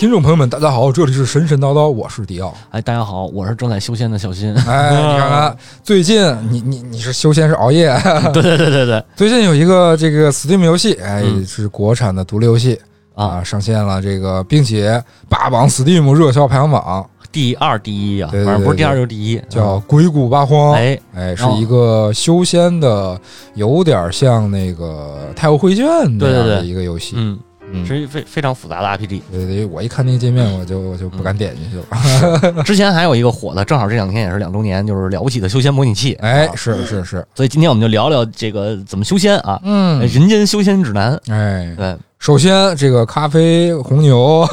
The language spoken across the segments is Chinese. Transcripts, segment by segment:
听众朋友们，大家好，这里是神神叨叨，我是迪奥。哎，大家好，我是正在修仙的小新。哎，你看看，最近你你你是修仙是熬夜？对对对对对，最近有一个这个 Steam 游戏，哎，是国产的独立游戏啊，上线了这个，并且霸榜 Steam 热销排行榜。第二第一啊，反正不是第二就是第一，叫《鬼谷八荒》。哎哎，是一个修仙的，有点像那个《太后会卷》那样的一个游戏。嗯嗯，是非非常复杂的 RPG。对对，我一看那个界面，我就我就不敢点进去了。之前还有一个火的，正好这两天也是两周年，就是了不起的修仙模拟器。哎，是是是。所以今天我们就聊聊这个怎么修仙啊？嗯，人间修仙指南。哎，对。首先，这个咖啡红牛，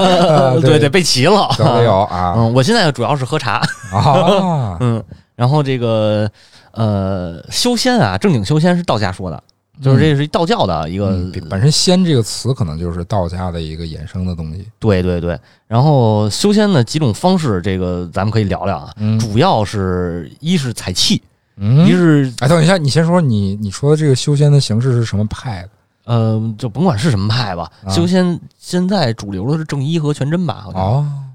对对，备齐了，都有啊。嗯，我现在主要是喝茶啊。嗯，然后这个呃，修仙啊，正经修仙是道家说的，就是这是道教的一个。本身“仙”这个词可能就是道家的一个衍生的东西。对对对。然后修仙的几种方式，这个咱们可以聊聊啊。主要是一是采气，一是哎，等一下，你先说你你说的这个修仙的形式是什么派的？呃，就甭管是什么派吧，修仙现在主流的是正一和全真吧？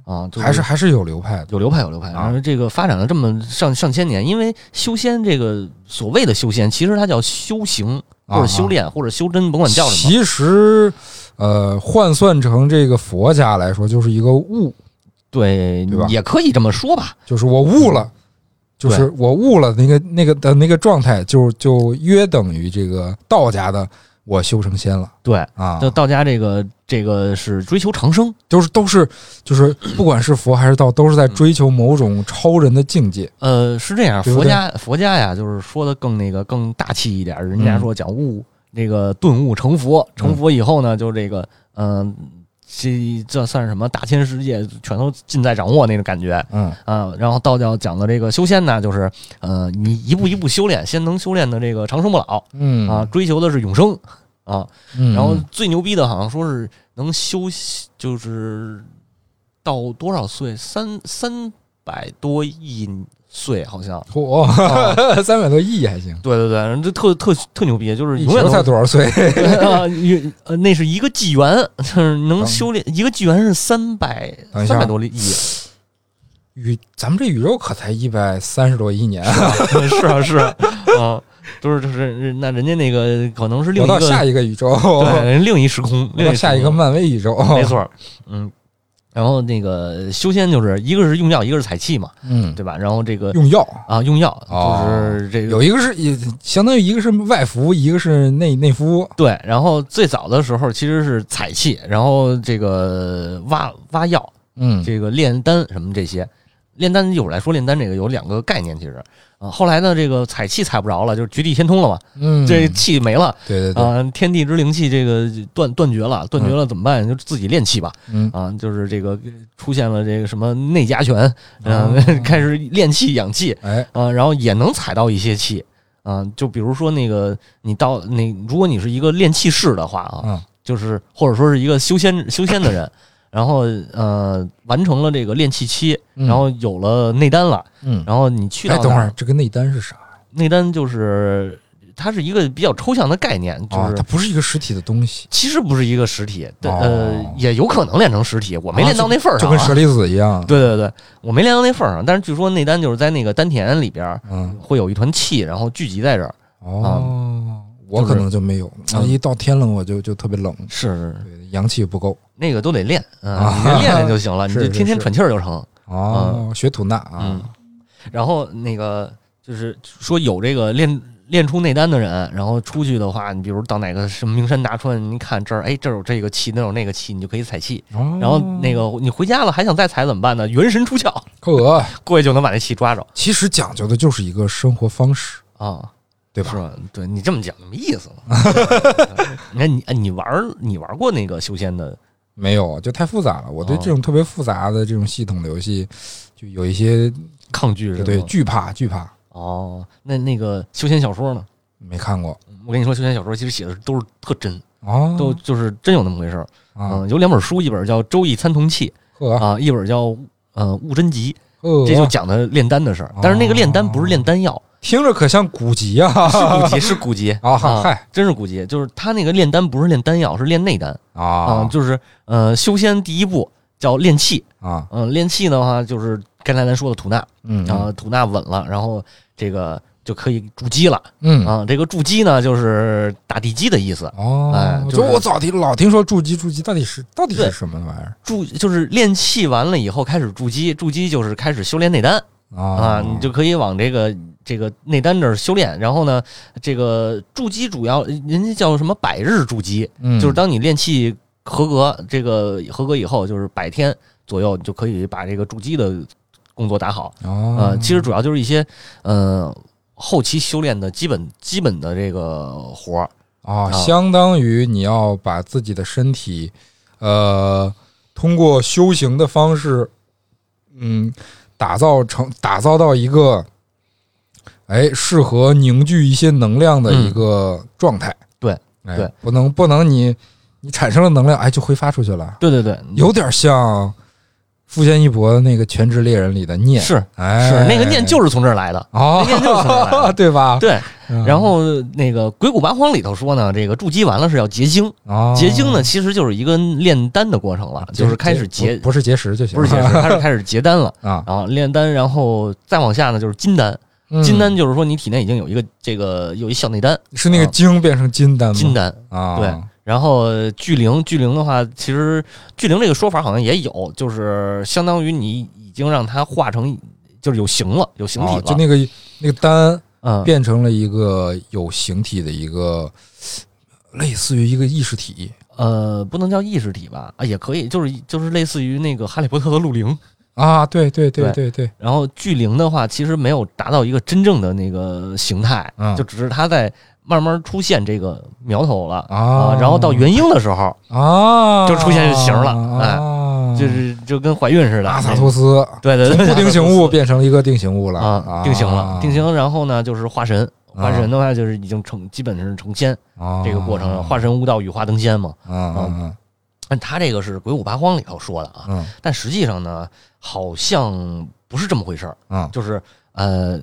啊，还是还是有流派的，有流派有流派。然后这个发展了这么上上千年，因为修仙这个所谓的修仙，其实它叫修行或者修炼或者修真，甭管叫什么。其实，呃，换算成这个佛家来说，就是一个悟，对对吧？也可以这么说吧，就是我悟了，就是我悟了那个那个的那个状态，就就约等于这个道家的。我修成仙了，对啊，就道家这个这个是追求长生，就是都是就是不管是佛还是道，都是在追求某种超人的境界。呃，是这样，佛家佛家呀，就是说的更那个更大气一点，人家说讲悟那个顿悟成佛，成佛以后呢，就这个嗯，这这算是什么？大千世界全都尽在掌握那种感觉，嗯啊，然后道教讲的这个修仙呢，就是呃，你一步一步修炼，先能修炼的这个长生不老，嗯啊，追求的是永生。啊，然后最牛逼的，好像说是能修，就是到多少岁？三三百多亿岁，好像。嚯，三百多亿还行。对对对，这特特特牛逼，就是永远才多少岁 啊？呃，那是一个纪元，就是能修炼一个纪元是三百三百多亿。宇，咱们这宇宙可才一百三十多亿年啊！是啊，是啊。啊都是就是那人家那个可能是另一个下一个宇宙，对，另一时空，另下一个漫威宇宙，没错，嗯。然后那个修仙就是一个是用药，一个是采气嘛，嗯，对吧？然后这个用药啊，用药就是这个有一个是也相当于一个是外服，一个是内内服。对，然后最早的时候其实是采气，然后这个挖挖药，嗯，这个炼丹什么这些。炼丹一会儿来说，炼丹这个有两个概念，其实。啊，后来呢，这个采气采不着了，就是绝地天通了嘛，嗯，这气没了，对对对，啊，天地之灵气这个断断绝了，断绝了怎么办？就自己炼气吧，嗯。啊，就是这个出现了这个什么内家拳，嗯，开始炼气养气，哎，啊，然后也能采到一些气，啊，就比如说那个你到那，如果你是一个炼气士的话啊，就是或者说是一个修仙修仙的人。然后呃，完成了这个炼气期，然后有了内丹了，嗯，然后你去到等会儿，这个内丹是啥？内丹就是它是一个比较抽象的概念，就是它不是一个实体的东西，其实不是一个实体，呃，也有可能练成实体，我没练到那份儿上，就跟舍利子一样。对对对，我没练到那份儿上，但是据说内丹就是在那个丹田里边，嗯，会有一团气，然后聚集在这儿。哦，我可能就没有，一到天冷我就就特别冷，是阳气不够，那个都得练啊，你练练就行了，你就天天喘气儿就成。哦，学吐纳啊，然后那个就是说有这个练。练出内丹的人，然后出去的话，你比如到哪个什么名山大川，你看这儿，哎，这有这个气，那有那个气，你就可以采气。然后那个你回家了还想再采怎么办呢？元神出窍，可，过去就能把那气抓着。其实讲究的就是一个生活方式啊，对吧？是吧？对你这么讲没意思了。你看你你玩你玩过那个修仙的没有？就太复杂了。我对这种特别复杂的这种系统的游戏就有一些抗拒，对，惧怕，惧怕。哦，那那个休闲小说呢？没看过。我跟你说，休闲小说其实写的都是特真，哦，都就是真有那么回事儿。嗯，有两本书，一本叫《周易参同契》，啊，一本叫《呃悟真集》，这就讲的炼丹的事儿。但是那个炼丹不是炼丹药，听着可像古籍啊，是古籍，是古籍 啊，嗨，真是古籍。就是他那个炼丹不是炼丹药，是炼内丹。啊，就是呃，修仙第一步叫炼气啊，嗯，炼气的话就是刚才咱说的吐纳，嗯，啊，吐纳稳了，然后。这个就可以筑基了，嗯。啊，这个筑基呢，就是打地基的意思。哦。哎，就我早听老听说筑基筑基到底是到底是什么玩意儿？筑就是炼气完了以后开始筑基，筑基就是开始修炼内丹。啊，你就可以往这个这个内丹这儿修炼。然后呢，这个筑基主要人家叫什么百日筑基，就是当你练气合格，这个合格以后，就是百天左右，你就可以把这个筑基的。工作打好，呃，其实主要就是一些，呃，后期修炼的基本基本的这个活儿啊，相当于你要把自己的身体，呃，通过修行的方式，嗯，打造成打造到一个，哎，适合凝聚一些能量的一个状态。对，对，不能不能你你产生了能量，哎，就挥发出去了。对对对，有点像。富坚义博那个《全职猎人》里的念是，哎，是那个念就是从这儿来的哦，念就是从这儿来的，对吧？对。然后那个《鬼谷八荒》里头说呢，这个筑基完了是要结晶，结晶呢其实就是一个炼丹的过程了，就是开始结，不是结石就行，不是结石，开始 开始结丹了啊。然后炼丹，然后再往下呢就是金丹，金丹就是说你体内已经有一个这个有一小内丹，是那个精变成金丹吗？金丹啊，对。然后聚灵，聚灵的话，其实聚灵这个说法好像也有，就是相当于你已经让它化成，就是有形了，有形体了，就那个那个丹，嗯，变成了一个有形体的一个，类似于一个意识体，呃，不能叫意识体吧？啊，也可以，就是就是类似于那个哈利波特的陆灵啊，对对对对对。然后巨灵的话，其实没有达到一个真正的那个形态，就只是它在。慢慢出现这个苗头了啊，然后到元婴的时候啊，就出现形了，哎，就是就跟怀孕似的。阿萨托斯，对对对，不定型物变成一个定型物了啊，定型了，定型。然后呢，就是化神，化神的话就是已经成，基本是成仙这个过程。化神、悟道、羽化登仙嘛，嗯嗯。他这个是《鬼谷八荒》里头说的啊，但实际上呢，好像不是这么回事儿啊，就是呃。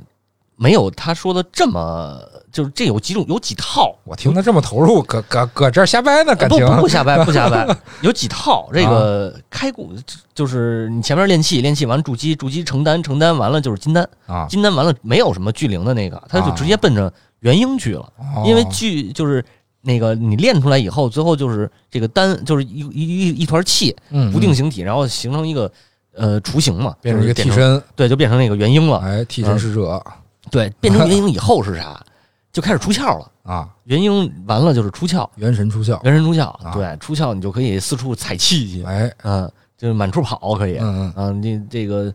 没有他说的这么，就是这有几种，有几套。我听他这么投入，搁搁搁这儿瞎掰呢，感情不不瞎掰，不瞎掰。有几套，这个开古就是你前面练气，练气完筑基，筑基承丹，承丹完了就是金丹啊，金丹完了没有什么聚灵的那个，他就直接奔着元婴去了。因为聚就是那个你练出来以后，最后就是这个丹就是一一一一团气，不定形体，然后形成一个呃雏形嘛，变成一个替身，对，就变成那个元婴了。哎，替身使者。对，变成元婴以后是啥？就开始出窍了啊！元婴完了就是出窍，元神出窍，元神出窍。对，出窍你就可以四处采气去，哎，嗯，就是满处跑可以，嗯嗯，你这个，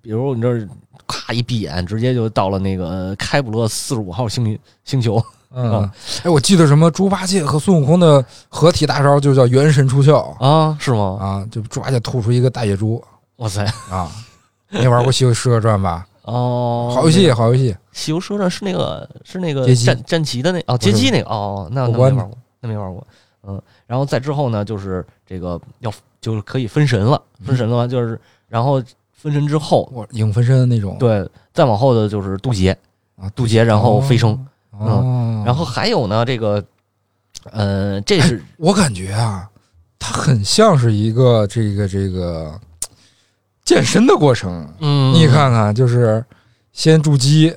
比如你这儿咔一闭眼，直接就到了那个开普勒四十五号星星球。嗯，哎，我记得什么猪八戒和孙悟空的合体大招就叫元神出窍啊？是吗？啊，就猪八戒吐出一个大野猪。哇塞啊！没玩过《西游蛇传》吧？哦，好游戏，好游戏，《西游说的是那个是那个战战旗的那哦，街机那个哦，那那没玩过，那没玩过，嗯，然后再之后呢，就是这个要就是可以分神了，分神的话就是然后分神之后，影分身的那种，对，再往后的就是渡劫啊，渡劫然后飞升，嗯，然后还有呢，这个，呃，这是我感觉啊，它很像是一个这个这个。健身的过程，嗯，你看看，就是先筑基，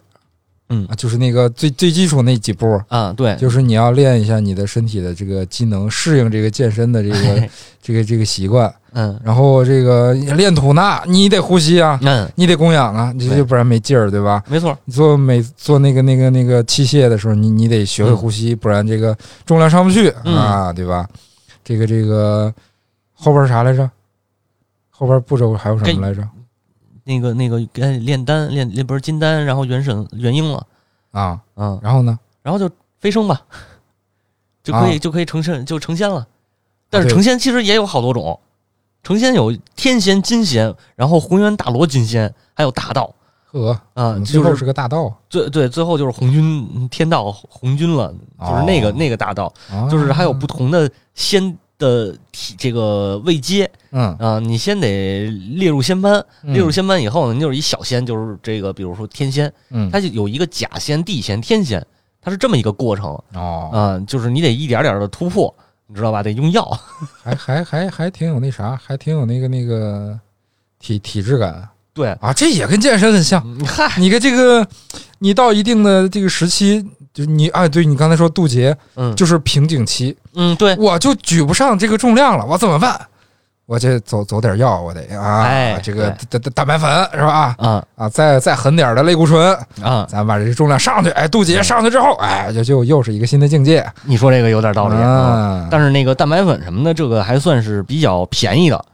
嗯啊，就是那个最最基础那几步，啊，对，就是你要练一下你的身体的这个机能，适应这个健身的这个 这个这个习惯。嗯然后这个练吐纳，你得呼吸啊，嗯，你得供氧啊，这对就不然没劲儿，对吧？没错，你做每做那个那个那个器械的时候，你你得学会呼吸，不然这个重量上不去嗯啊，对吧？这个这个后边啥来着？后边步骤还有什么来着？那个那个该炼丹炼炼不是金丹，然后元神元婴了，啊，嗯，然后呢？然后就飞升吧，就可以、啊就可以成仙就成仙了。但是成仙其实也有好多种，成仙有天仙、金仙，然后红元大罗金仙，还有大道呵，啊，最后是个大道，最对最后就是红军天道红军了，就是那个、哦那个大道，啊就是还有不同的仙的体这个位阶嗯啊，你先得列入仙班，嗯列入仙班以后呢，你就是一小仙，就是这个比如说天仙，嗯它就有一个假仙、地仙、天仙，它是这么一个过程。哦，啊、就是你得一点点的突破，你知道吧？得用药。还还还还挺有那啥，还挺有那个那个体体质感对，啊，这也跟健身很像。嗯嗨，你看这个，你到一定的这个时期，就你啊，对你刚才说渡劫嗯，就是瓶颈期，嗯，对，我就举不上这个重量了，我怎么办？我这走走点药，我得啊，哎这个蛋蛋蛋白粉是吧？啊啊，再再狠点的类固醇，啊，咱把这个重量上去，哎，渡劫上去之后，哎，就就又是一个新的境界，你说这个有点道理啊。啊。但是那个蛋白粉什么的，这个还算是比较便宜的。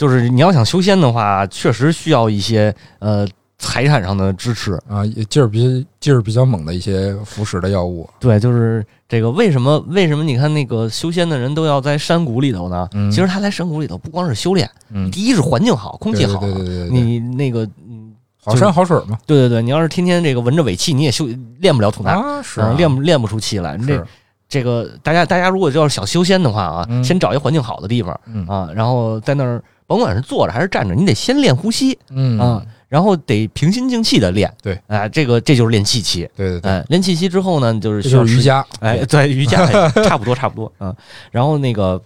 就是你要想修仙的话，确实需要一些呃财产上的支持。啊，也劲儿比劲儿比较猛的一些腐蚀的药物，对，就是这个为什么为什么你看那个修仙的人都要在山谷里头呢？嗯其实他在山谷里头不光是修炼，嗯，第一是环境好，空气好，对对对对你那个嗯，好山好水嘛，对对对，你要是天天这个闻着尾气，你也修练不了吐纳。啊是练不练不出气来。这这个大家大家如果要是想修仙的话啊，嗯先找一环境好的地方嗯啊，然后在那儿甭管是坐着还是站着，你得先练呼吸嗯啊，然后得平心静气的练。对，哎，这个这就是练气息。对对对，哎，练气息之后呢，就是需要时。就是瑜伽，哎，对，瑜伽哎 差不多差不多啊。然后那个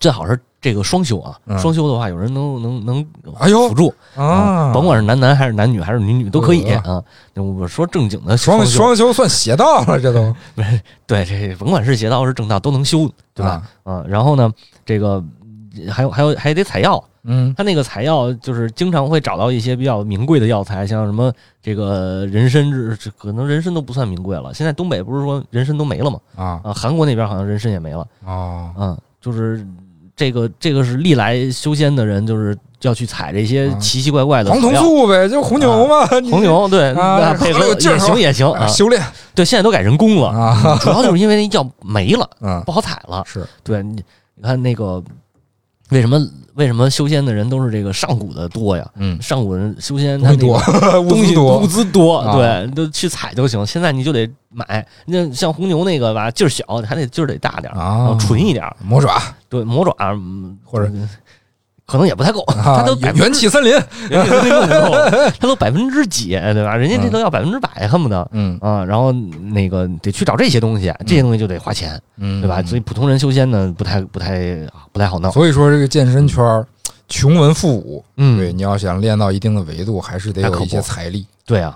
最好是这个双修啊，嗯双修的话，有人能能能哎呦辅助啊，甭管是男男还是男女还是女女都可以呃啊。我说正经的双修双修算邪道了，这都 对，这甭管是邪道是正道都能修，对吧？啊嗯，然后呢，这个嗯还有还有还得采药，嗯他那个采药就是经常会找到一些比较名贵的药材，像什么这个人参这这可能人参都不算名贵了。现在东北不是说人参都没了吗？啊啊，韩国那边好像人参也没了。哦嗯，就是这个这个是历来修仙的人就是要去采这些啊奇奇怪怪的黄草药。酮素呗，就红牛嘛，你红牛对，配合也行也行啊。啊修炼对，现在都改人工了，啊，主要就是因为那药没了，嗯不好采了。是对你，你看那个为什么为什么修仙的人都是这个上古的多呀？嗯上古人修仙他多，东西多物资多，啊对，都去采就行。现在你就得买，那像红牛那个吧，劲儿小，还得劲儿得大点儿，纯一点儿。魔爪对，魔爪嗯或者可能也不太够，啊它都元气森林，人家都不够，它都百分之几，对吧？人家这都要百分之百，恨不得。嗯啊，然后那个得去找这些东西，这些东西就得花钱，嗯，对吧？所以普通人修仙呢，不太不太不太好弄。所以说这个健身圈儿穷文富武，嗯，对，你要想练到一定的维度，还是得有一些财力对啊。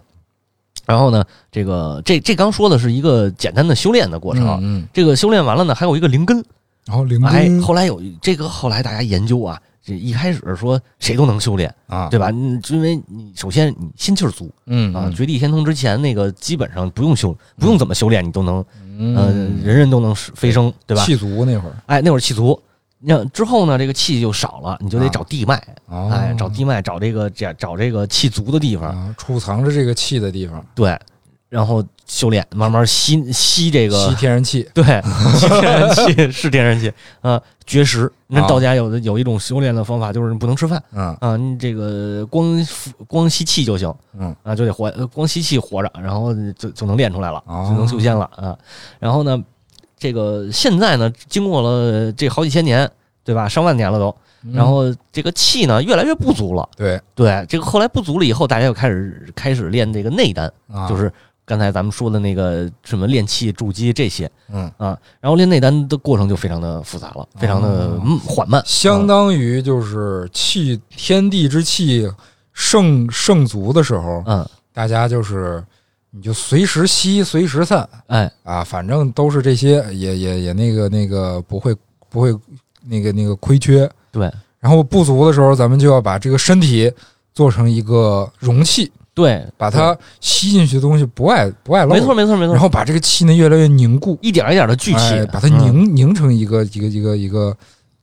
然后呢，这个这这刚说的是一个简单的修炼的过程，嗯，这个修炼完了呢，还有一个灵根。然后灵哎，根后来有这个，后来大家研究啊，这一开始说谁都能修炼，啊，对吧？嗯因为你首先你心气儿足啊，嗯啊绝地天通之前那个基本上不用修，不用怎么修炼，你都能，嗯呃，人人都能飞升，对吧？气足那会儿哎，那会儿气足。那之后呢，这个气就少了，你就得啊找地脉，啊，哎，找地脉，找这个找找这个气足的地方，啊，储藏着这个气的地方，对，然后修炼，慢慢吸吸这个吸天然气，对，吸天然气是天然气。啊，绝食。那啊道家有的有一种修炼的方法，就是不能吃饭。嗯。啊，你这个光光吸气就行。嗯。啊，就得活，呃光吸气活着，然后就就能练出来了，哦。就能修仙了啊。然后呢，这个现在呢，经过了这好几千年，对吧？上万年了都，嗯。然后这个气呢越来越不足了。对。对，这个后来不足了以后，大家又开始开始练这个内丹，啊，就是刚才咱们说的那个什么练气、筑基这些。嗯，啊，然后练内丹的过程就非常的复杂了，非常的缓慢，相啊当于就是气天地之气盛盛足的时候，嗯大家就是你就随时吸，随时散，哎啊，反正都是这些，也也也那个那个不会不会那个那个亏缺。对，然后不足的时候，咱们就要把这个身体做成一个容器，对，把它吸进去的东西不爱不爱漏，没错没错没错，然后把这个气呢越来越凝固，一点一点的聚气，哎把它凝、凝成一个一个一个一个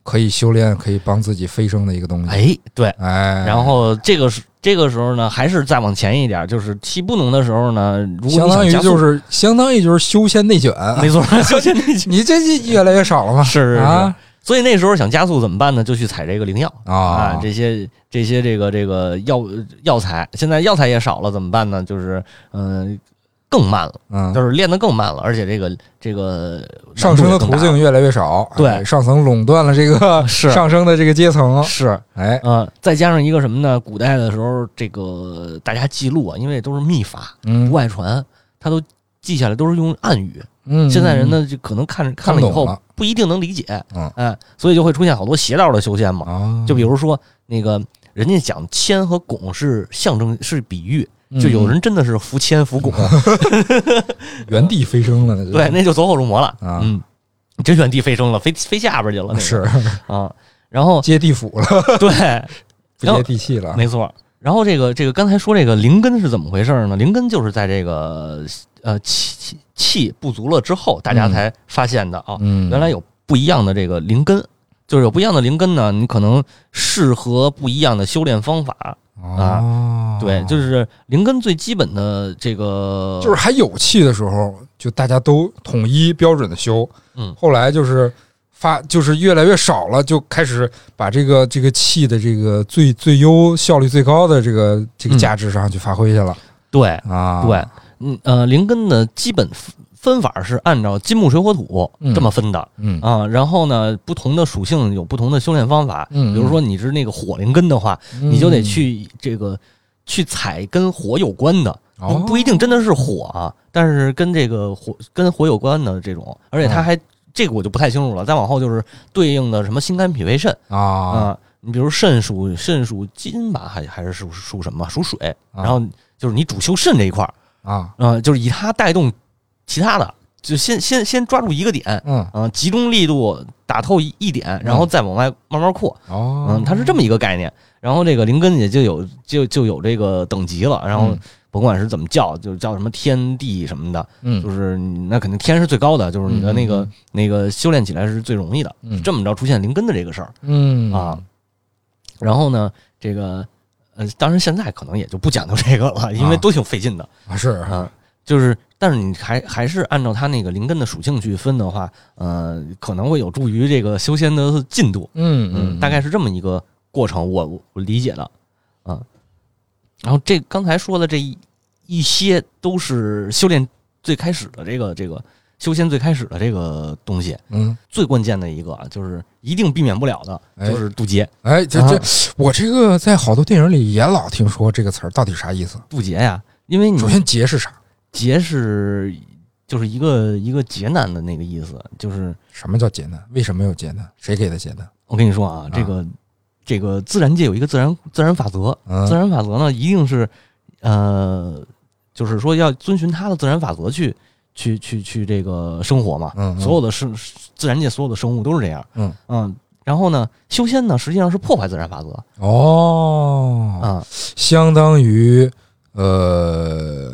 可以修炼、可以帮自己飞升的一个东西。哎，对，哎，然后这个是这个时候呢，还是再往前一点，就是气不浓的时候呢，如果相当于就是相当于就是修仙内卷，没错，修仙内卷。你这越来越少了吗？是是是。啊所以那时候想加速怎么办呢？就去采这个灵药啊啊，这些这些这个这个药药材，现在药材也少了，怎么办呢？就是嗯、更慢了，嗯，就是练得更慢了，而且这个这个上升的途径越来越少，对哎上层垄断了这个 是上升的这个阶层，是哎，呃，再加上一个什么呢？古代的时候，这个大家记录啊，因为都是秘法，嗯不外传，他都记下来，都是用暗语。嗯，现在人呢，就可能看着看了以后看不一定能理解，嗯。哎，所以就会出现好多邪道的修仙嘛。啊，就比如说那个人家讲铅和汞是象征是比喻，就有人真的是服铅服汞，原地飞升了，那就对，那就走火入魔了。啊。嗯，真原地飞升了，飞飞下边去了，那个。是。啊。然后接地府了，对，不接地气了，没错。然后这个这个刚才说这个灵根是怎么回事呢？灵根就是在这个呃气气气不足了之后，大家嗯才发现的啊。嗯，原来有不一样的这个灵根，就是有不一样的灵根呢，你可能适合不一样的修炼方法。啊，对，就是灵根最基本的这个，就是还有气的时候，就大家都统一标准的修，嗯后来就是发就是越来越少了，就开始把这个这个气的这个最最优效率最高的这个这个嗯价值上去发挥去了、对啊，对，嗯呃，灵根的基本分分法是按照金木水火土嗯。这么分的。嗯。啊，然后呢，不同的属性有不同的修炼方法。嗯，比如说你是那个火灵根的话，嗯。你就得去这个去采跟火有关的，不哦。不一定真的是火啊，但是跟这个火跟火有关的这种，而且它嗯还、这个我就不太清楚了。再往后就是对应的什么心肝脾胃肾。啊。啊，你比如肾属肾属金吧，还还是属属什么？属水，啊。然后就是你主修肾这一块儿啊。啊、就是以它带动其他的，就先先先抓住一个点。嗯。啊、集中力度打透一一点，然后再往外慢慢扩，哦。嗯，它是这么一个概念。然后这个灵根也就有就就有这个等级了，然后嗯。甭管是怎么叫，就叫什么天地什么的，嗯就是那肯定天是最高的，就是你的那个、嗯。那个修炼起来是最容易的。嗯。这么着出现灵根的这个事儿嗯。啊，然后呢，这个呃，当然现在可能也就不讲究这个了，因为啊。都挺费劲的。啊是啊，就是，但是你还还是按照它那个灵根的属性去分的话，呃，可能会有助于这个修仙的进度，嗯嗯，大概是这么一个过程，我我我理解的，嗯，然后这刚才说的这一一些都是修炼最开始的这个这个修仙最开始的这个东西，嗯最关键的一个啊，就是一定避免不了的，哎就是渡劫，哎这这啊我这个在好多电影里也老听说这个词儿到底啥意思？渡劫呀，因为你首先劫是啥？劫是就是一个一个劫难的那个意思，就是。什么叫劫难？为什么有劫难？谁给的劫难？我跟你说啊，这个这个自然界有一个自然自然法则，嗯自然法则呢一定是呃，就是说要遵循它的自然法则去去去去这个生活嘛。所有的生自然界所有的生物都是这样。嗯嗯，然后呢，修仙呢实际上是破坏自然法则哦，啊。相当于呃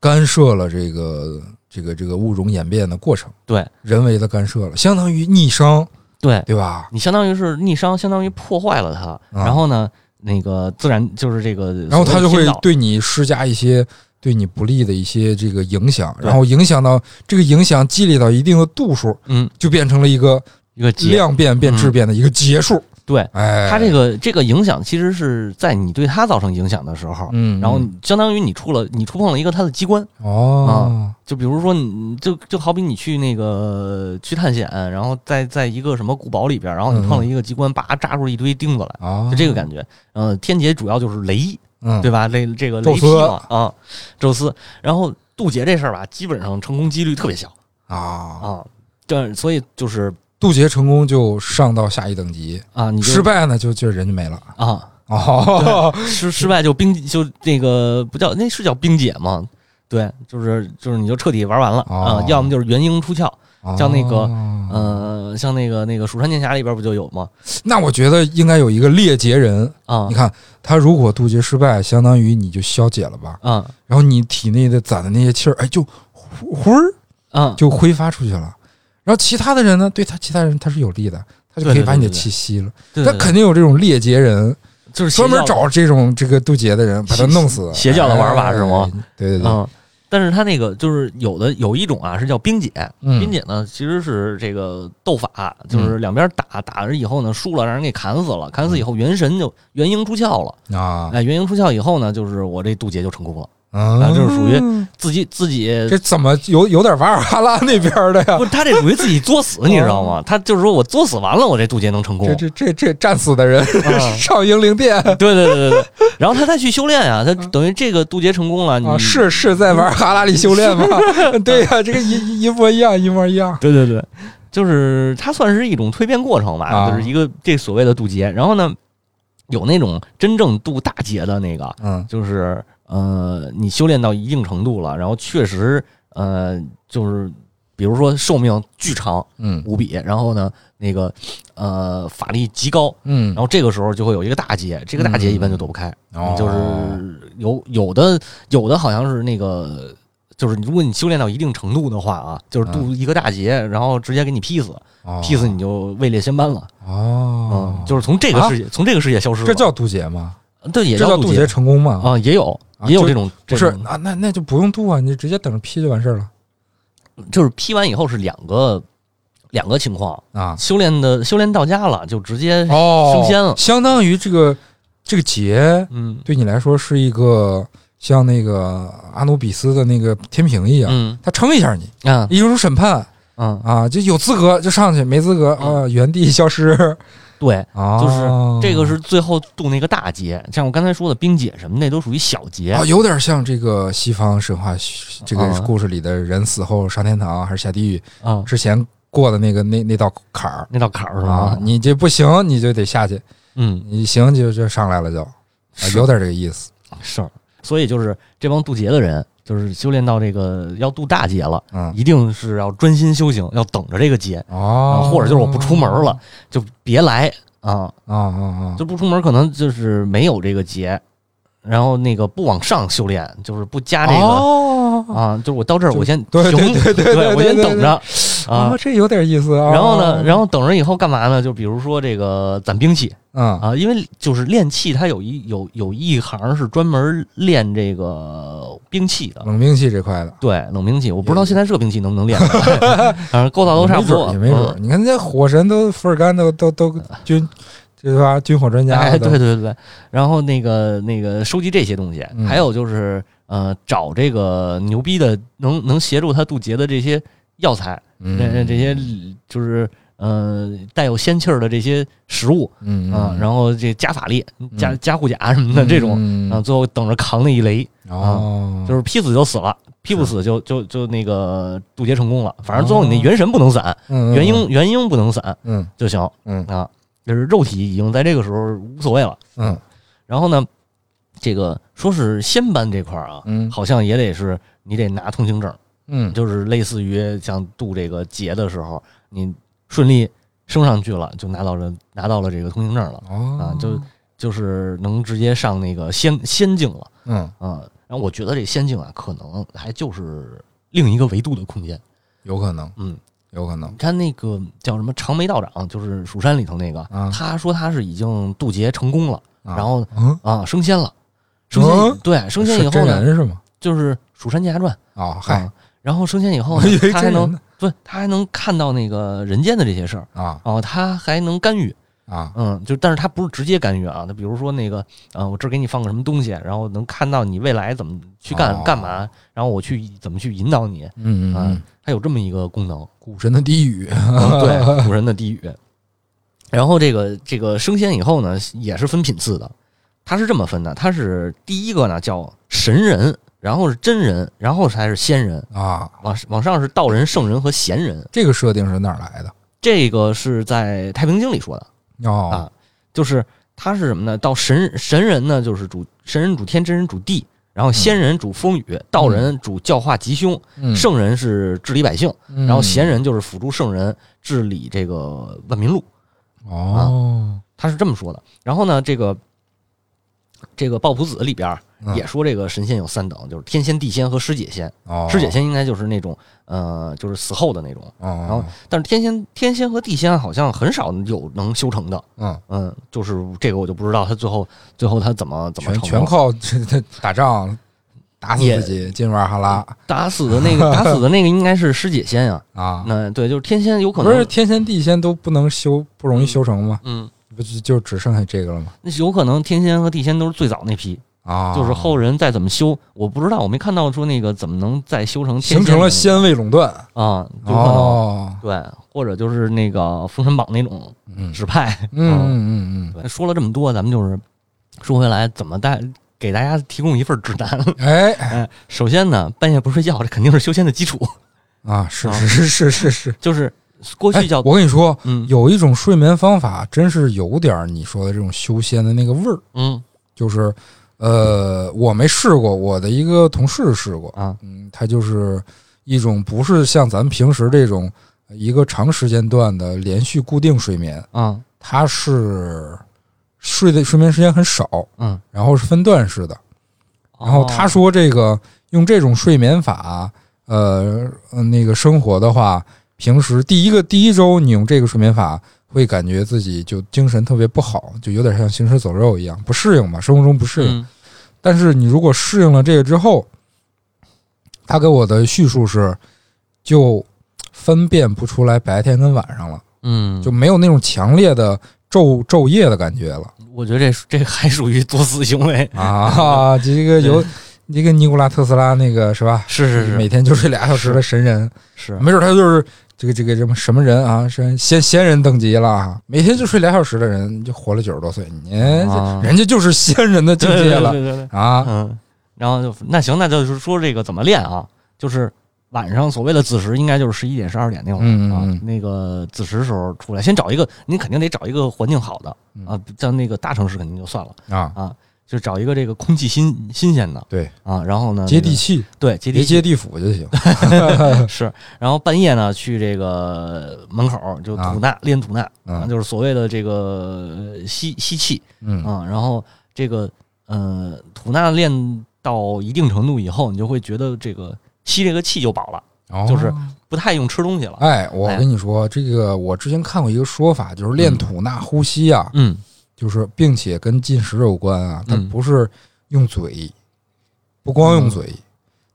干涉了这个这个这个物种演变的过程，对人为的干涉了，相当于逆商，对，对吧？你相当于是逆商，相当于破坏了它。啊然后呢，那个自然就是这个，然后他就会对你施加一些对你不利的一些这个影响，然后影响到这个影响积累到一定的度数，嗯。就变成了一个一个。量变变质变的一个结束。对哎，它这个这个影响其实是在你对它造成影响的时候，嗯，然后相当于你触了你触碰了一个它的机关，哦，就比如说你就就好比你去那个去探险，然后在在一个什么古堡里边，然后你碰了一个机关，叭扎出一堆钉子来，哦，就这个感觉。呃，天劫主要就是雷，嗯，对吧？雷这个宙斯雷劈嘛啊，宙斯。然后渡劫这事儿吧，基本上成功几率特别小啊，啊。这所以就是渡劫成功就上到下一等级，啊，你失败呢就就人就没了。啊，哦，失失败就冰就那个不叫那是叫冰解吗？对，就是就是你就彻底玩完了啊、哦要么就是元婴出窍，像那个哦呃，像那个那个《蜀山剑侠》里边不就有吗？那我觉得应该有一个猎劫人。啊你看他如果渡劫失败，相当于你就消解了吧，啊然后你体内的攒的那些气儿，哎，就呼呼儿啊！就挥发出去了。然后其他的人呢，对他其他人他是有利的，他就可以把你的气吸了。他肯定有这种猎劫人，就是专门找这种这个渡劫的人，把他弄死。邪教的玩法是吗哎？对对对，嗯，但是他那个就是有的有一种啊是叫冰解，嗯。冰解呢其实是这个斗法，就是两边打打了以后呢输了让人给砍死了，砍死以后元神就元婴出窍了，啊，哎，元婴出窍以后呢，就是我这渡劫就成功了，啊啊就是属于自己自己这怎么有有点瓦尔哈拉那边的呀不？是他这属于自己作死，你知道吗？他就是说我作死完了，我这渡劫能成功这。这这这战死的人啊 上英灵殿对对对对对，然后他再去修炼啊，他等于这个渡劫成功了，你啊，是是在瓦尔哈拉里修炼吗？对呀，这个一一模一样，一模一样。对对对，就是他算是一种蜕变过程吧，啊就是一个这所谓的渡劫。然后呢，有那种真正渡大劫的那个，嗯就是呃，你修炼到一定程度了，然后确实呃，就是比如说寿命巨长嗯。无比，然后呢，那个呃法力极高。嗯。然后这个时候就会有一个大劫，这个大劫一般就躲不开，哦。就是有有的有的好像是那个，就是如果你修炼到一定程度的话啊，就是渡一个大劫，然后直接给你劈死，哦。劈死你就位列仙班了，哦。嗯，，就是从这个世界、从这个世界消失了，这叫渡劫吗？对也叫渡劫成功吗？啊，也有也有这种不是这种，那那那就不用渡啊，你直接等着批就完事儿了。就是批完以后是两个两个情况，啊。修炼的修炼到家了就直接哦，升仙了。相当于这个这个劫嗯。对你来说是一个像那个阿努比斯的那个天平一样，嗯他称一下你，啊。一种审判嗯。啊，就有资格就上去，没资格啊，原地消失对。啊。就是这个是最后渡那个大劫，像我刚才说的冰解什么那都属于小劫啊，有点像这个西方神话这个啊故事里的人死后上天堂还是下地狱啊，之前过的那个那那道坎儿那道坎儿是啊吧？，你这不行你就得下去，嗯，你行就就上来了就，啊，有点这个意思。是，所以就是这帮渡劫的人，就是修炼到这个要渡大劫了，嗯一定是要专心修行，要等着这个劫，啊哦，或者就是我不出门了，就别来啊，啊啊啊！就不出门，可能就是没有这个劫，然后那个不往上修炼，就是不加这个。哦啊，就是我到这儿，我先对对对对我先等着啊。这有点意思啊。然后呢，然后等着以后干嘛呢？就比如说这个攒兵器嗯啊，因为就是练气，它有一有有一行是专门练这个兵器的。冷兵器这块的对，冷兵器，我不知道现在热兵器能不能练 反正构造都差不多，也没准你看这火神都福尔甘都都都军，对吧？军火专家哎，对对对，然后那个那个收集这些东西，嗯。还有就是呃找这个牛逼的能能协助他渡劫的这些药材，这嗯这些就是呃带有仙气儿的这些食物嗯啊，然后这加法力、加嗯。加护甲什么的这种种啊，最后等着扛那一雷，哦，就是劈死就死了，劈不死就就就那个渡劫成功了。反正最后你那元神不能散，嗯元婴元婴不能散嗯。就行嗯。啊。就是肉体已经在这个时候无所谓了。嗯然后呢，这个说是仙班这块儿啊，嗯好像也得是你得拿通行证，嗯就是类似于像渡这个劫的时候，你顺利升上去了，就拿到了拿到了这个通行证了哦啊，就就是能直接上那个仙仙境了嗯啊。然后我觉得这仙境啊，可能还就是另一个维度的空间。有可能嗯，有可能你看那个叫什么长眉道长，就是蜀山里头那个，啊他说他是已经渡劫成功了，啊然后嗯啊升仙了。升仙、嗯对升仙以后呢，人是吗？就是《蜀山剑侠传》啊嗨啊，然后升仙以后呢，他还能真人呢对他还能看到那个人间的这些事儿，啊哦，他还能干预，啊。嗯，就但是它不是直接干预啊，他比如说那个，啊，我这儿给你放个什么东西，然后能看到你未来怎么去干、哦。干嘛，然后我去怎么去引导你，啊嗯嗯。嗯，他有这么一个功能，股神的低语。嗯对，古神的低语。然后这个这个升仙以后呢，也是分品次的，它是这么分的，它是第一个呢叫神人，然后是真人，然后才是仙人，啊，往往上是道人、圣人和贤人。这个设定是哪儿来的？这个是在《太平经》里说的哦啊，就是他是什么呢？到神神人呢，就是主神人主天，真人主地，然后仙人主风雨，道人主教化吉凶，圣人是治理百姓，然后贤人就是辅助圣人治理这个万民路。哦，他是这么说的。然后呢，这个这个《抱朴子》里边也说，这个神仙有三等，就是天仙、地仙和师姐仙。师姐仙应该就是那种呃，就是死后的那种。然后，但是天仙、天仙和地仙好像很少有能修成的。嗯嗯，就是这个我就不知道他最后最后他怎么怎么全全靠打仗。打死自己进瓦哈拉，打死的那个 打死的那个应该是师姐仙啊啊！那对，就是天仙有可能不是天仙地仙都不能修，不容易修成吗？嗯，不就就只剩下这个了吗？那有可能天仙和地仙都是最早那批啊，就是后人再怎么修，我不知道，我没看到说那个怎么能再修成形成了仙位垄断啊？有可能对，或者就是那个《封神榜》那种指派。嗯嗯嗯，说了这么多，咱们就是说回来，怎么带？给大家提供一份指南。哎，首先呢，半夜不睡觉，这肯定是修仙的基础啊！是是是是是是，就是过去叫我跟你说，嗯，有一种睡眠方法，真是有点你说的这种修仙的那个味儿。嗯，就是呃，我没试过，我的一个同事试过啊。嗯，他就是一种不是像咱们平时这种一个长时间段的连续固定睡眠啊，他是。睡的睡眠时间很少，嗯，然后是分段式的，然后他说这个用这种睡眠法，呃，那个生活的话，平时第一个第一周你用这个睡眠法，会感觉自己就精神特别不好，就有点像行尸走肉一样，不适应嘛，生活中不适应。但是你如果适应了这个之后，他给我的叙述是，就分辨不出来白天跟晚上了，嗯，就没有那种强烈的。昼昼夜的感觉了，我觉得这这还属于作死行为啊！这个有这个尼古拉特斯拉那个是吧？是是是，每天就睡俩小时的神人，是没准他就是这个这个什么什么人啊？是仙仙人等级了，每天就睡俩小时的人就活了九十多岁，你人家就是仙人的境界了啊！嗯，然后就那行，那就是说这个怎么练啊？就是。晚上所谓的子时，应该就是十一点、十二点那会儿啊。那个子时时候出来，先找一个，您肯定得找一个环境好的啊，像那个大城市肯定就算了啊啊，就找一个这个空气新新鲜的，对。啊，然后呢接地气，对接地接地府就行。是，然后半夜呢去这个门口就吐纳练吐纳啊，就是所谓的这个吸吸气，嗯。啊，然后这个呃吐纳练到一定程度以后，你就会觉得这个。吸这个气就饱了，就是不太用吃东西了。哎，我跟你说，这个我之前看过一个说法，就是练吐纳呼吸啊，嗯，就是并且跟进食有关啊，它不是用嘴，不光用嘴，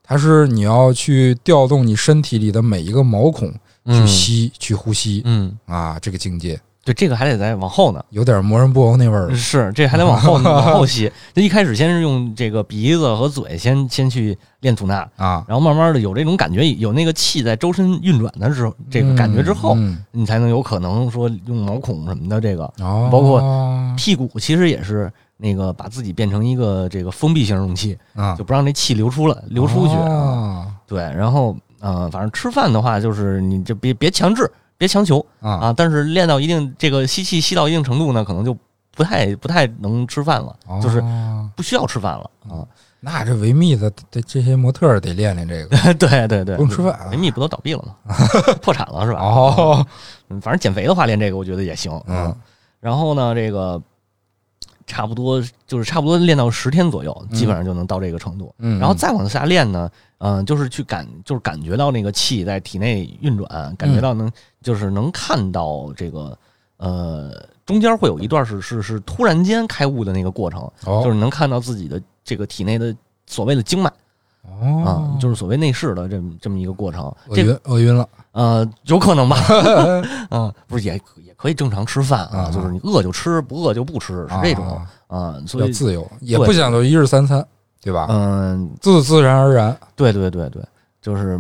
它是你要去调动你身体里的每一个毛孔去吸去呼吸，嗯。啊，这个境界。对，这个还得再往后呢，有点魔人布欧那味儿。是，这还得往后往后吸。就一开始先是用这个鼻子和嘴先先去练吐纳啊，然后慢慢的有这种感觉，有那个气在周身运转的时候，这个感觉之后，你才能有可能说用毛孔什么的这个，包括屁股，其实也是那个把自己变成一个这个封闭型容器啊，就不让那气流出了流出去。对，然后嗯，反正吃饭的话，就是你就别别强制。别强求啊啊！但是练到一定这个吸气吸到一定程度呢，可能就不太不太能吃饭了，就是不需要吃饭了啊。那这维密的这这些模特得练练这个，对对对，不用吃饭。维密不都倒闭了吗？破产了是吧？哦，反正减肥的话练这个我觉得也行。嗯，然后呢，这个差不多就是差不多练到十天左右，基本上就能到这个程度。嗯，然后再往下练呢。嗯，就是去感，就是感觉到那个气在体内运转，感觉到能，就是能看到这个，呃，中间会有一段是是是突然间开悟的那个过程，就是能看到自己的这个体内的所谓的经脉，哦，啊，就是所谓内视的这么这么一个过程。饿晕，饿晕了，呃，有可能吧，啊，不是也也可以正常吃饭啊，就是你饿就吃，不饿就不吃，是这种啊，所以自由，也不讲究一日三餐。对吧？嗯，自自然而然，对对对对，就是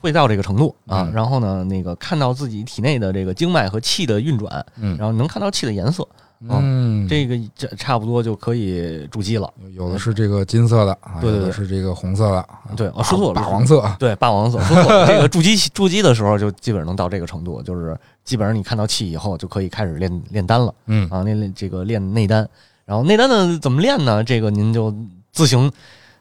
会到这个程度啊。然后呢，那个看到自己体内的这个经脉和气的运转，嗯，然后能看到气的颜色，嗯，这个这差不多就可以筑基了。有的是这个金色的，对对对，是这个红色的，对，说错了，霸王色，对，霸王色。说错了，这个筑基筑基的时候就基本上能到这个程度，就是基本上你看到气以后就可以开始炼炼丹了，嗯啊，练练这个练内丹。然后内丹呢怎么练呢？这个您就。自行，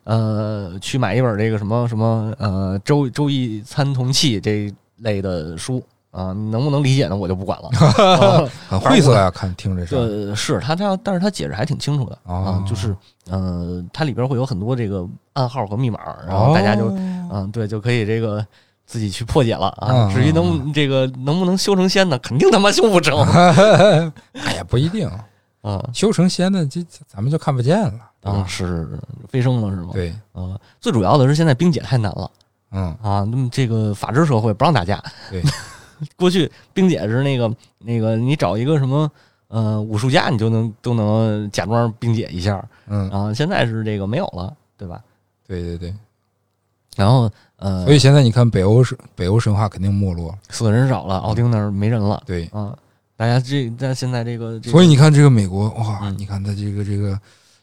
呃去买一本这个什么什么呃《周周易参同契》这类的书啊，能不能理解呢？我就不管了。很晦涩呀，看听这事。呃，是他他，但是他解释还挺清楚的啊，就是呃，它里边会有很多这个暗号和密码，然后大家就嗯，对，就可以这个自己去破解了啊。至于能这个能不能修成仙呢？肯定他妈修不成。哎呀，不一定 啊，修成仙的这咱们就看不见了。啊，是飞升了是吗？对，啊，最主要的是现在冰解太难了。嗯啊，那么这个法治社会不让打架。对。过去冰姐是那个那个，你找一个什么呃武术家，你就能都能假装冰姐一下，嗯啊，现在是这个没有了，对吧？对对对。然后呃，所以现在你看北欧神北欧神话肯定没落，死的人少了，奥丁那儿没人了。对啊，大家这但现在这个，所以你看这个美国哇，你看他这个这个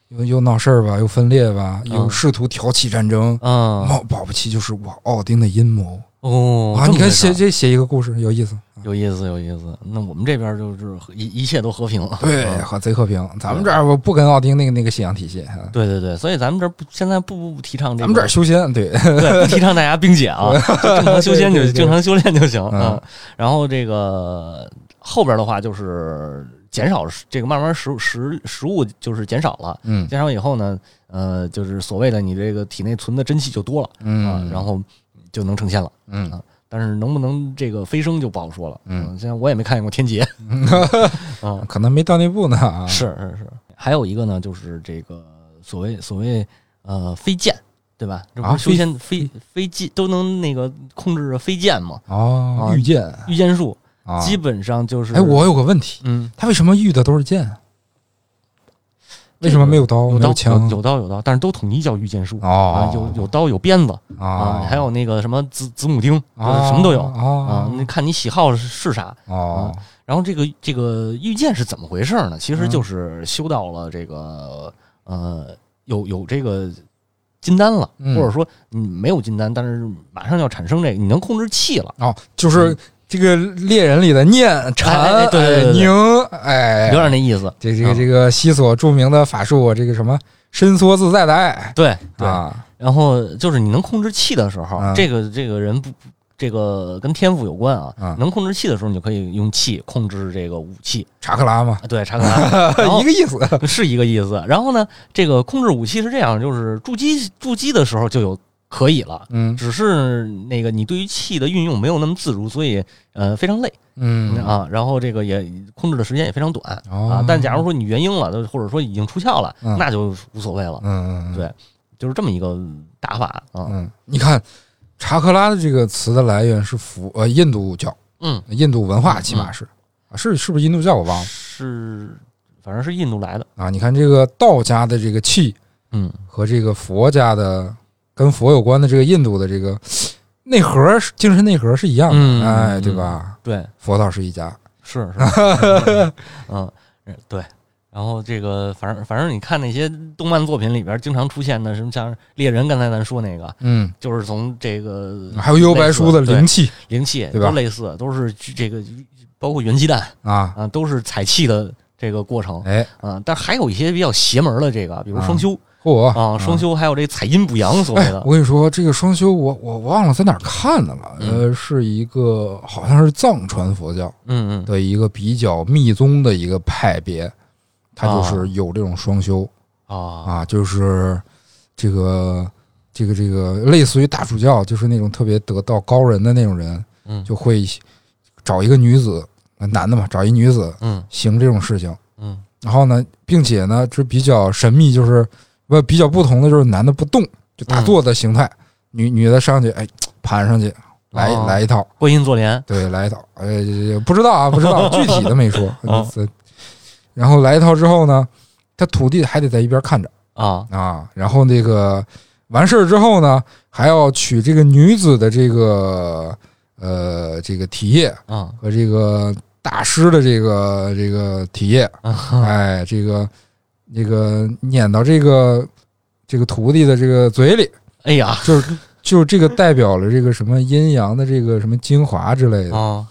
又又闹事儿吧，又分裂吧，又试图挑起战争，嗯，保不齐就是我奥丁的阴谋。哦啊！你看写这写一个故事有意思，有意思，有意思。那我们这边就是一一切都和平了，对，和贼和平。咱们这儿不跟奥丁那个那个信仰体系。对对对，所以咱们这儿不现在不不提倡这，咱们这儿修仙，对对，不提倡大家冰解啊，正常修仙就正常修炼就行啊。然后这个后边的话就是减少这个慢慢食食食物就是减少了，嗯，减少以后呢，呃，就是所谓的你这个体内存的真气就多了，嗯，然后。就能成仙了，嗯。啊，但是能不能这个飞升就不好说了，嗯，现在我也没看见过天劫，啊，可能没到那步呢，是是是，还有一个呢，就是这个所谓所谓呃飞剑，对吧？啊，修仙飞飞剑都能那个控制飞剑嘛？哦，御剑，御剑术，基本上就是。哎，我有个问题，嗯，他为什么御的都是剑？为什么没有刀？有刀枪？有刀有刀，但是都统一叫御剑术啊。有有刀有鞭子啊，还有那个什么子子母钉，什么都有啊。那看你喜好是啥啊。然后这个这个御剑是怎么回事呢？其实就是修到了这个呃有有这个金丹了，或者说你没有金丹，但是马上要产生这个，你能控制气了哦，就是。这个猎人里的念禅宁，哎，有点那意思。这这个这个西索著名的法术，这个什么伸缩自在的爱，对对。然后就是你能控制气的时候，这个这个人不，这个跟天赋有关啊。能控制气的时候，你就可以用气控制这个武器。查克拉嘛，对，查克拉 一个意思，是一个意思。然后呢，这个控制武器是这样，就是筑基筑基的时候就有。可以了，嗯，只是那个你对于气的运用没有那么自如，所以呃非常累，嗯。啊，然后这个也控制的时间也非常短啊。但假如说你元婴了，或者说已经出窍了，那就无所谓了，嗯嗯，对，就是这么一个打法啊。嗯，你看查克拉的这个词的来源是佛呃印度教，嗯，印度文化起码是。啊是是不是印度教？我忘了，是反正是印度来的。啊。你看这个道家的这个气，嗯，和这个佛家的。跟佛有关的这个印度的这个内核，精神内核是一样的，哎，对吧？对，佛道是一家，是是，嗯，对。然后这个，反正反正你看那些动漫作品里边经常出现的，什么像猎人，刚才咱说那个，嗯，就是从这个还有幽白书的灵气，灵气对吧？都类似，都是这个包括元鸡蛋啊啊，都是采气的这个过程，哎啊，但还有一些比较邪门的这个，比如双修。嚯啊！双修还有这采阴补阳，所谓的。我跟你说，这个双修，我我忘了在哪儿看的了。呃，是一个好像是藏传佛教，嗯嗯，的一个比较密宗的一个派别，它就是有这种双修啊啊，就是这个这个这个类似于大主教，就是那种特别得道高人的那种人，嗯，就会找一个女子，男的嘛，找一女子，嗯，行这种事情，嗯，然后呢，并且呢，这比较神秘，就是。不比较不同的就是男的不动，就打坐的形态，女女的上去，哎，盘上去，来来一套。观音坐莲，对，来一套，哎，不知道啊，不知道 具体的没说。然后来一套之后呢，他徒弟还得在一边看着。啊。啊，然后那个完事儿之后呢，还要取这个女子的这个呃这个体液啊和这个大师的这个这个体液，哎，这个。那个撵到这个这个徒弟的这个嘴里，哎呀，就是就是这个代表了这个什么阴阳的这个什么精华之类的啊，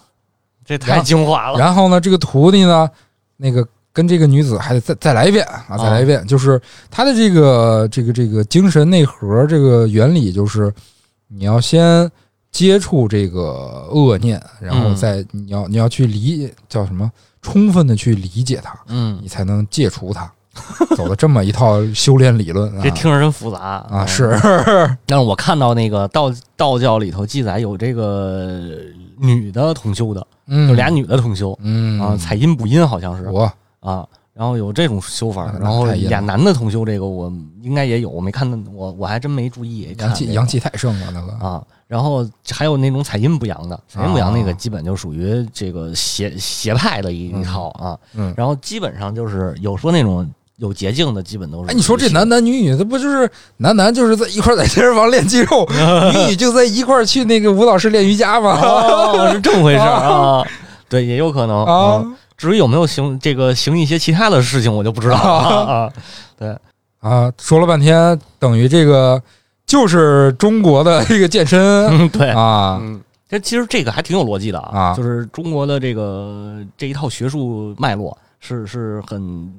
这太精华了。然后呢，这个徒弟呢，那个跟这个女子还得再再来一遍啊，再来一遍，就是他的这个这个这个精神内核这个原理，就是你要先接触这个恶念，然后再你要你要去理叫什么，充分的去理解它，嗯，你才能戒除它。走的这么一套修炼理论，这听着真复杂啊！是，但是我看到那个道道教里头记载有这个女的同修的，嗯，就俩女的同修，嗯啊，采阴补阴好像是我啊，然后有这种修法，然后俩男的同修这个我应该也有，我没看到，我我还真没注意，阳气阳气太盛了那个啊，然后还有那种采阴补阳的，采阴补阳那个基本就属于这个邪邪派的一一套啊，嗯，然后基本上就是有说那种。有捷径的基本都是。哎，你说这男男女女，这不就是男男就是在一块在健身房练肌肉，女女就在一块去那个舞蹈室练瑜伽吗？哦，是这么回事 啊？对，也有可能啊。至于有没有行这个行一些其他的事情，我就不知道了啊。对啊，说了半天，等于这个就是中国的这个健身，对啊。嗯，这其实这个还挺有逻辑的啊，就是中国的这个这一套学术脉络是是很。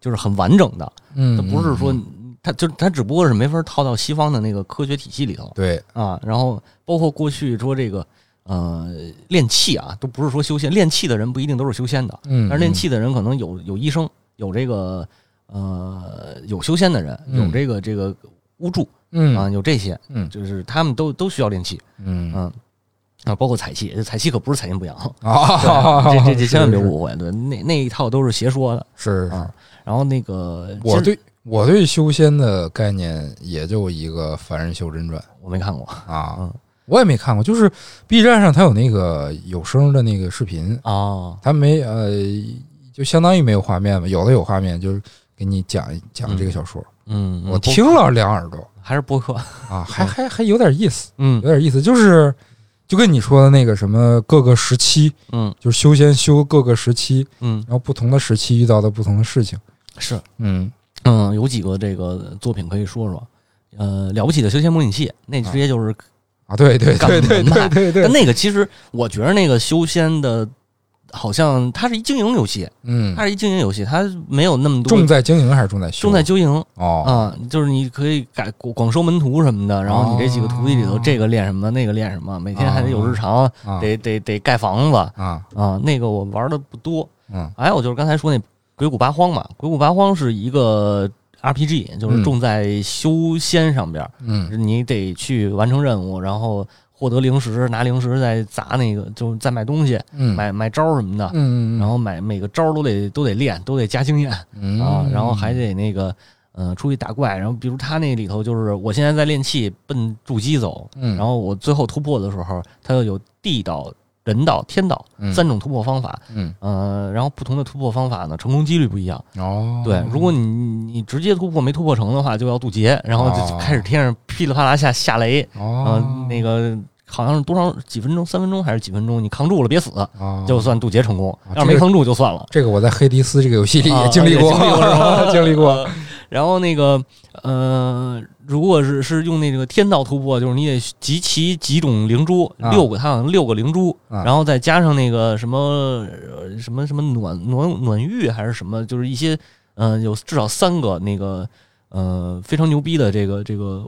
就是很完整的，嗯，它不是说，它就它只不过是没法套到西方的那个科学体系里头，对啊，然后包括过去说这个呃练气啊，都不是说修仙，练气的人不一定都是修仙的，嗯，但是练气的人可能有有医生，有这个呃有修仙的人，有这个这个巫祝，嗯啊，有这些，嗯，就是他们都都需要练气，嗯嗯。啊，包括采气，采气可不是采阴补阳啊！这这这 千万别误会，对，那那一套都是邪说的，是啊。然后那个，我对我对修仙的概念也就一个《凡人修真传》，我没看过。啊，我也没看过。就是 B 站上它有那个有声的那个视频。啊，它没呃，就相当于没有画面吧，有的有画面，就是给你讲讲这个小说。嗯，我听了两耳朵，还是播客。啊，还还还有点意思，嗯，有点意思，就是。就跟你说的那个什么各个时期，嗯，就是修仙修各个时期，嗯，然后不同的时期遇到的不同的事情，是，嗯。嗯，有几个这个作品可以说说，呃，了不起的修仙模拟器，那直接就是啊，对对对对对对对，那个其实我觉得那个修仙的。好像它是一经营游戏，嗯，它是一经营游戏，它没有那么多重在经营还是重在修重在经营哦。啊，就是你可以改广收门徒什么的，然后你这几个徒弟里头，这个练什么，那个练什么，每天还得有日常，得得得盖房子啊。啊，那个我玩的不多，嗯，还有就是刚才说那鬼谷八荒嘛，鬼谷八荒是一个 RPG，就是重在修仙上边，嗯，你得去完成任务，然后。获得零食，拿零食再砸那个，就再买东西，买买招什么的，嗯然后买每个招都得都得练，都得加经验啊，然后还得那个，嗯，出去打怪，然后比如他那里头就是我现在在练气，奔筑基走，嗯。然后我最后突破的时候，它有地道、人道、天道三种突破方法，嗯，呃，然后不同的突破方法呢，成功几率不一样。哦，对，如果你你直接突破没突破成的话，就要渡劫，然后就开始天上噼里啪啦下下雷，哦，那个好像是多少几分钟，三分钟还是几分钟？你扛住了别死，就算渡劫成功；要是没扛住就算了。这个我在黑迪斯这个游戏里也经历过，经历过，经历过。然后那个呃，如果是是用那个天道突破，就是你得集齐几种灵珠，六个，它好像六个灵珠，然后再加上那个什么什么什么暖暖暖玉还是什么，就是一些嗯，有至少三个那个呃非常牛逼的这个这个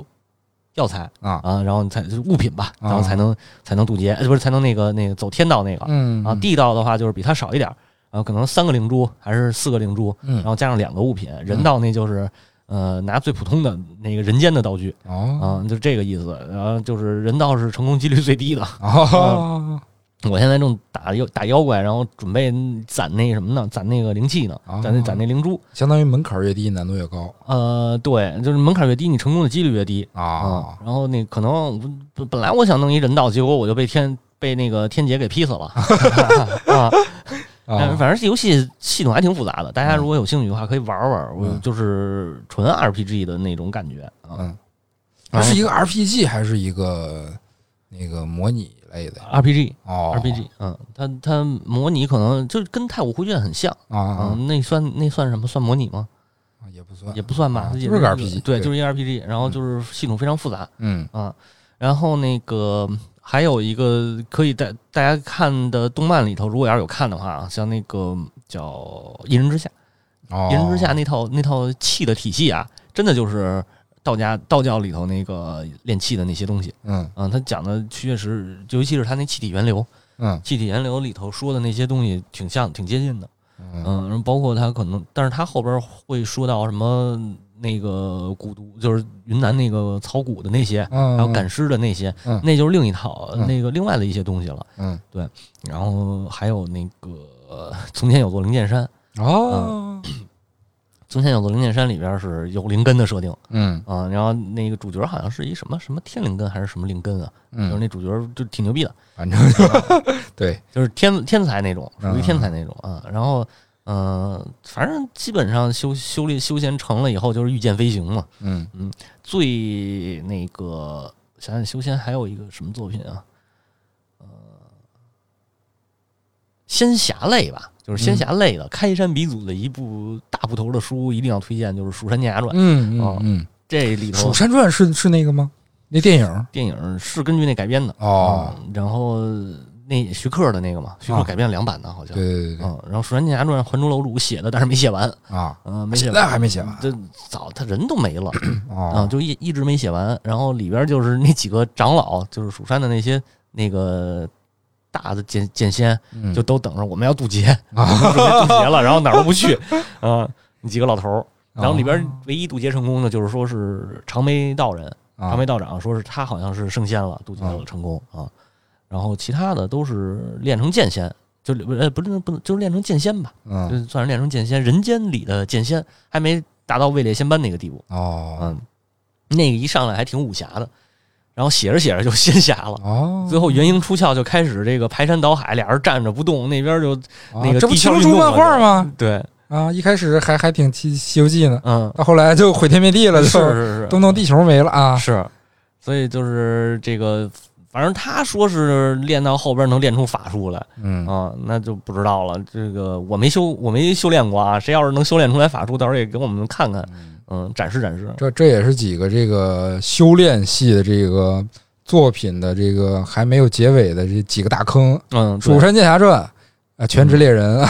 药材啊。啊，然后才物品吧，然后才能才能渡劫，不是才能那个那个走天道那个，嗯啊，地道的话就是比它少一点。然后可能三个灵珠还是四个灵珠，然后加上两个物品，人道那就是呃拿最普通的那个人间的道具，哦，啊，就这个意思。然后就是人道是成功几率最低的。哦，我现在正打妖打妖怪，然后准备攒那什么呢？攒那个灵气呢？攒那攒那灵珠，相当于门槛越低，难度越高。呃，对，就是门槛越低，你成功的几率越低啊。然后那可能本来我想弄一人道，结果我就被天被那个天劫给劈死了 啊。反正这游戏系统还挺复杂的，大家如果有兴趣的话，可以玩玩。我就是纯 RPG 的那种感觉嗯，它是一个 RPG 还是一个那个模拟类的 RPG？哦，RPG。嗯，它它模拟可能就跟太古回卷很像啊。那算那算什么？算模拟吗？也不算，也不算吧。就是个 RPG，对，就是一个 RPG。然后就是系统非常复杂。嗯啊，然后那个。还有一个可以带大家看的动漫里头，如果要是有看的话，像那个叫《一人之下》一人之下那套那套气的体系啊，真的就是道家道教里头那个练气的那些东西。嗯。嗯，他讲的确实，尤其是他那气体源流，嗯。气体源流里头说的那些东西挺像，挺接近的。嗯。包括他可能，但是他后边会说到什么那个蛊毒，就是云南那个草谷的那些，嗯，还有赶尸的那些，嗯那就是另一套嗯那个另外的一些东西了。嗯然后还有那个呃从前有座灵剑山，哦从前有座灵剑山里边是有灵根的设定嗯啊、然后那个主角好像是一什么什么天灵根还是什么灵根啊，就是嗯，那主角就挺牛逼的，反正就 对，就是天天才那种，属于嗯天才那种啊。然后，嗯、反正基本上修修炼修仙成了以后，就是御剑飞行嘛。嗯嗯最那个想想修仙还有一个什么作品啊？呃，仙侠类吧，就是仙侠类的，开山鼻祖的一部大部头的书，一定要推荐，就是《蜀山剑侠传》。嗯哦嗯嗯，《这里头蜀山传》是是那个吗？那电影电影是根据那改编的哦，嗯然后那徐克的那个嘛，徐克啊改编了两版的，好像。对对对对嗯，然后《蜀山剑侠传》《还珠楼主》写的，但是没写完，啊，嗯，没写现完，在还没写完这早他人都没了，啊，哦，就一一直没写完。然后里边就是那几个长老，就是蜀山的那些那个大的剑剑仙，嗯就都等着我们要渡劫，啊准备渡劫了，然后哪儿都不去，啊，那几个老头儿。然后里边哦唯一渡劫成功的，就是说是长眉道人，啊长眉道长说是他好像是升仙了，渡劫了啊成功啊。然后其他的都是练成剑仙，就呃不是不能就是练成剑仙吧，就嗯算是练成剑仙，人间里的剑仙，还没达到位列仙班那个地步。哦嗯，那个一上来还挺武侠的，然后写着写着就仙侠了。哦，最后元婴出窍就开始这个排山倒海，俩人站着不动，那边就那个啊这不地壳情书漫画吗？对，啊，一开始还还挺《西西游记》呢，嗯，到后来就毁天灭地了，是就是是动动地球没了啊。是，所以就是这个，反正他说是练到后边能练出法术来嗯啊，那就不知道了。这个我没修，我没修炼过啊，谁要是能修炼出来法术，到时候也给我们看看，嗯，展示展示。这这也是几个这个修炼系的这个作品的这个还没有结尾的这几个大坑，嗯，《蜀山剑侠传》啊，《全职猎人 》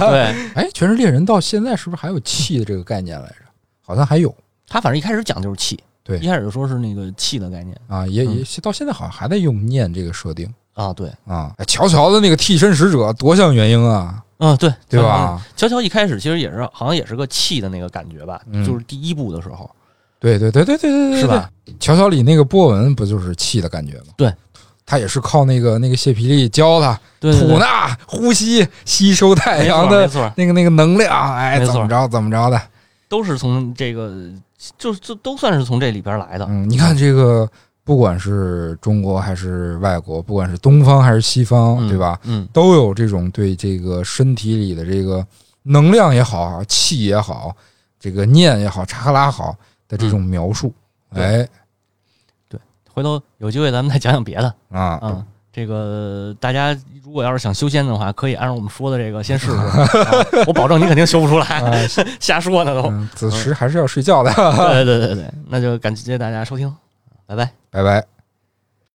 对对，哎，《全职猎人》到现在是不是还有气的这个概念来着？好像还有他反正一开始讲就是气，对一开始就说是那个气的概念啊，也也嗯到现在好像还在用念这个设定啊，对，啊。哎，乔乔的那个替身使者多像元婴啊，嗯，对对？吧？乔乔一开始其实也是好像也是个气的那个感觉吧，嗯就是第一部的时候，对对对对对对对，是吧？乔乔里那个波纹不就是气的感觉吗？对，他也是靠那个那个谢皮利教他吐纳、呼吸、吸收太阳的那个那个能量，哎，怎么着怎么着的。都是从这个，就就都算是从这里边来的。嗯，你看这个，不管是中国还是外国，不管是东方还是西方，嗯对吧？嗯，都有这种对这个身体里的这个能量也好，气也好，这个念也好，查克拉好的这种描述。对哎回头有机会咱们再讲讲别的。啊，嗯，这个大家如果要是想修仙的话，可以按照我们说的这个先试试。啊我保证你肯定修不出来，哎 瞎说呢都。嗯，子时还是要睡觉的。对对对对对，那就感谢大家收听，拜拜。拜拜。